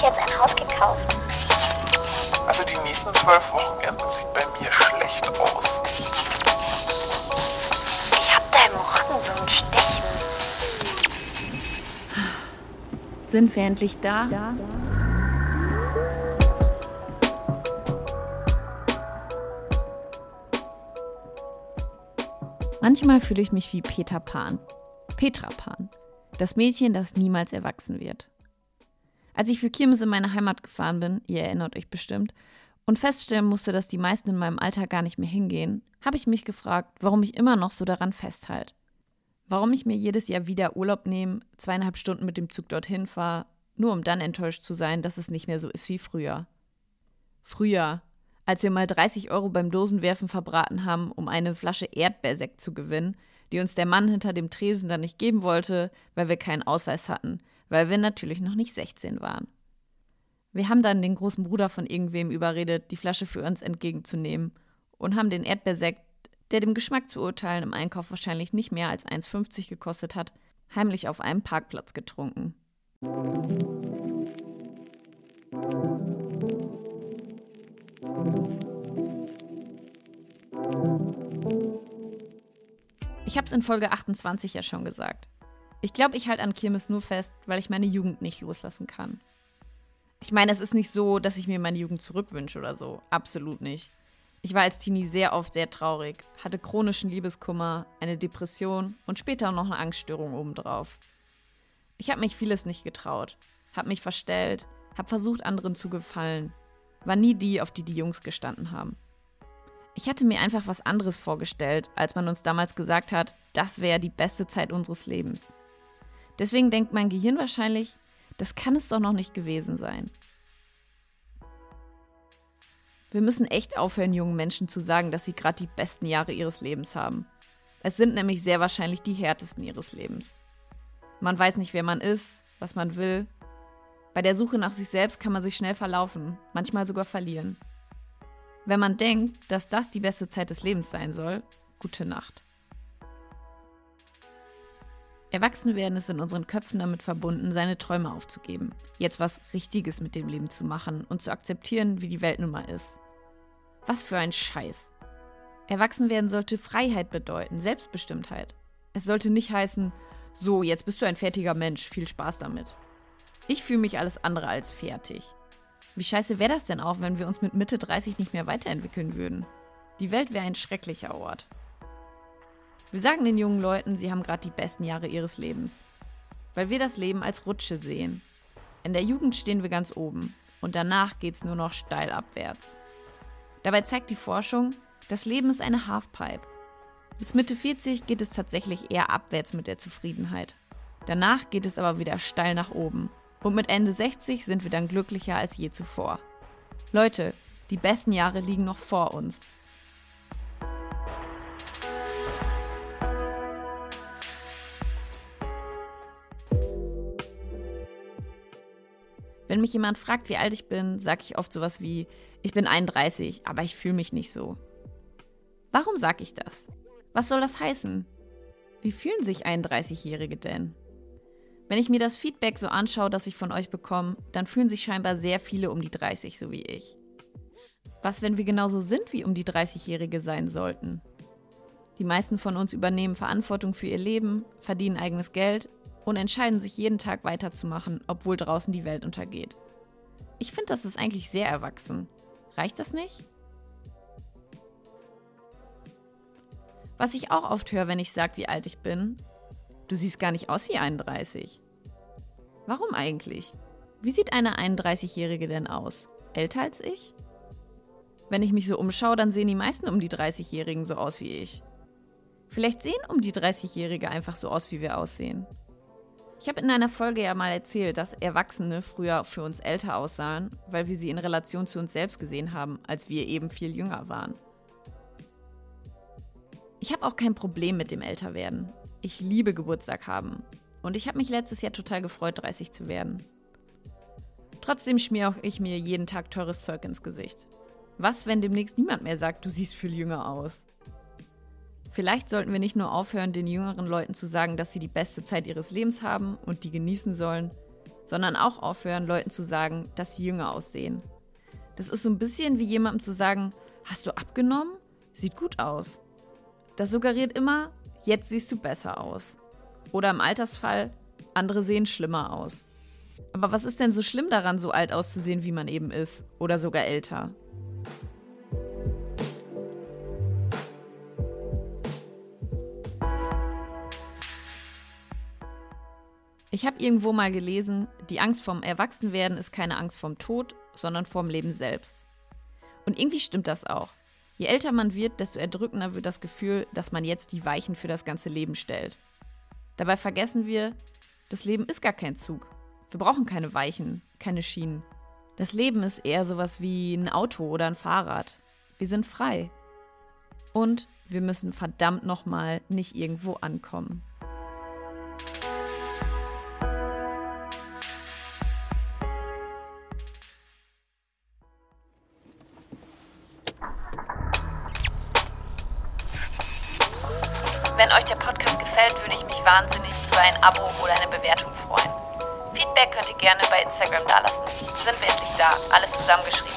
uns jetzt ein Haus gekauft. Also die nächsten zwölf Wochenenden sieht bei mir schlecht aus. Ich hab da im Rücken so ein Stechen. Sind wir endlich da? Ja. Manchmal fühle ich mich wie Peter Pan. Petra Pan. Das Mädchen, das niemals erwachsen wird. Als ich für Kirmes in meine Heimat gefahren bin, ihr erinnert euch bestimmt, und feststellen musste, dass die meisten in meinem Alter gar nicht mehr hingehen, habe ich mich gefragt, warum ich immer noch so daran festhalte. Warum ich mir jedes Jahr wieder Urlaub nehme, zweieinhalb Stunden mit dem Zug dorthin fahre, nur um dann enttäuscht zu sein, dass es nicht mehr so ist wie früher. Früher, als wir mal 30 Euro beim Dosenwerfen verbraten haben, um eine Flasche Erdbeersekt zu gewinnen, die uns der Mann hinter dem Tresen dann nicht geben wollte, weil wir keinen Ausweis hatten, weil wir natürlich noch nicht 16 waren. Wir haben dann den großen Bruder von irgendwem überredet, die Flasche für uns entgegenzunehmen und haben den Erdbeersekt, der dem Geschmack zu urteilen im Einkauf wahrscheinlich nicht mehr als 1,50 gekostet hat, heimlich auf einem Parkplatz getrunken. Ich habe es in Folge 28 ja schon gesagt. Ich glaube, ich halte an Kirmes nur fest, weil ich meine Jugend nicht loslassen kann. Ich meine, es ist nicht so, dass ich mir meine Jugend zurückwünsche oder so. Absolut nicht. Ich war als Teenie sehr oft sehr traurig, hatte chronischen Liebeskummer, eine Depression und später noch eine Angststörung obendrauf. Ich habe mich vieles nicht getraut, habe mich verstellt, habe versucht, anderen zu gefallen, war nie die, auf die die Jungs gestanden haben. Ich hatte mir einfach was anderes vorgestellt, als man uns damals gesagt hat, das wäre die beste Zeit unseres Lebens. Deswegen denkt mein Gehirn wahrscheinlich, das kann es doch noch nicht gewesen sein. Wir müssen echt aufhören, jungen Menschen zu sagen, dass sie gerade die besten Jahre ihres Lebens haben. Es sind nämlich sehr wahrscheinlich die härtesten ihres Lebens. Man weiß nicht, wer man ist, was man will. Bei der Suche nach sich selbst kann man sich schnell verlaufen, manchmal sogar verlieren. Wenn man denkt, dass das die beste Zeit des Lebens sein soll, gute Nacht. Erwachsenwerden ist in unseren Köpfen damit verbunden, seine Träume aufzugeben, jetzt was Richtiges mit dem Leben zu machen und zu akzeptieren, wie die Welt nun mal ist. Was für ein Scheiß. Erwachsenwerden sollte Freiheit bedeuten, Selbstbestimmtheit. Es sollte nicht heißen, so, jetzt bist du ein fertiger Mensch, viel Spaß damit. Ich fühle mich alles andere als fertig. Wie scheiße wäre das denn auch, wenn wir uns mit Mitte 30 nicht mehr weiterentwickeln würden? Die Welt wäre ein schrecklicher Ort. Wir sagen den jungen Leuten, sie haben gerade die besten Jahre ihres Lebens. Weil wir das Leben als Rutsche sehen. In der Jugend stehen wir ganz oben und danach geht's nur noch steil abwärts. Dabei zeigt die Forschung, das Leben ist eine Halfpipe. Bis Mitte 40 geht es tatsächlich eher abwärts mit der Zufriedenheit. Danach geht es aber wieder steil nach oben und mit Ende 60 sind wir dann glücklicher als je zuvor. Leute, die besten Jahre liegen noch vor uns. Wenn mich jemand fragt, wie alt ich bin, sage ich oft sowas wie, ich bin 31, aber ich fühle mich nicht so. Warum sage ich das? Was soll das heißen? Wie fühlen sich 31-Jährige denn? Wenn ich mir das Feedback so anschaue, das ich von euch bekomme, dann fühlen sich scheinbar sehr viele um die 30 so wie ich. Was, wenn wir genauso sind, wie um die 30-Jährige sein sollten? Die meisten von uns übernehmen Verantwortung für ihr Leben, verdienen eigenes Geld und entscheiden sich jeden Tag weiterzumachen, obwohl draußen die Welt untergeht. Ich finde, das ist eigentlich sehr erwachsen. Reicht das nicht? Was ich auch oft höre, wenn ich sage, wie alt ich bin, Du siehst gar nicht aus wie 31. Warum eigentlich? Wie sieht eine 31-Jährige denn aus? Älter als ich? Wenn ich mich so umschaue, dann sehen die meisten um die 30-Jährigen so aus wie ich. Vielleicht sehen um die 30-Jährige einfach so aus, wie wir aussehen. Ich habe in einer Folge ja mal erzählt, dass Erwachsene früher für uns älter aussahen, weil wir sie in Relation zu uns selbst gesehen haben, als wir eben viel jünger waren. Ich habe auch kein Problem mit dem Älterwerden. Ich liebe Geburtstag haben. Und ich habe mich letztes Jahr total gefreut, 30 zu werden. Trotzdem schmier auch ich mir jeden Tag teures Zeug ins Gesicht. Was, wenn demnächst niemand mehr sagt, du siehst viel jünger aus? Vielleicht sollten wir nicht nur aufhören, den jüngeren Leuten zu sagen, dass sie die beste Zeit ihres Lebens haben und die genießen sollen, sondern auch aufhören, Leuten zu sagen, dass sie jünger aussehen. Das ist so ein bisschen wie jemandem zu sagen, hast du abgenommen? Sieht gut aus. Das suggeriert immer, jetzt siehst du besser aus. Oder im Altersfall, andere sehen schlimmer aus. Aber was ist denn so schlimm daran, so alt auszusehen, wie man eben ist? Oder sogar älter? Ich habe irgendwo mal gelesen, die Angst vorm Erwachsenwerden ist keine Angst vorm Tod, sondern vorm Leben selbst. Und irgendwie stimmt das auch. Je älter man wird, desto erdrückender wird das Gefühl, dass man jetzt die Weichen für das ganze Leben stellt. Dabei vergessen wir, das Leben ist gar kein Zug. Wir brauchen keine Weichen, keine Schienen. Das Leben ist eher sowas wie ein Auto oder ein Fahrrad. Wir sind frei. Und wir müssen verdammt nochmal nicht irgendwo ankommen. Wenn euch der Podcast gefällt, würde ich mich wahnsinnig über ein Abo oder eine Bewertung freuen. Feedback könnt ihr gerne bei Instagram dalassen. Sind wir endlich da? Alles zusammengeschrieben.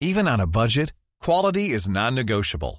Even on a budget, quality is non-negotiable.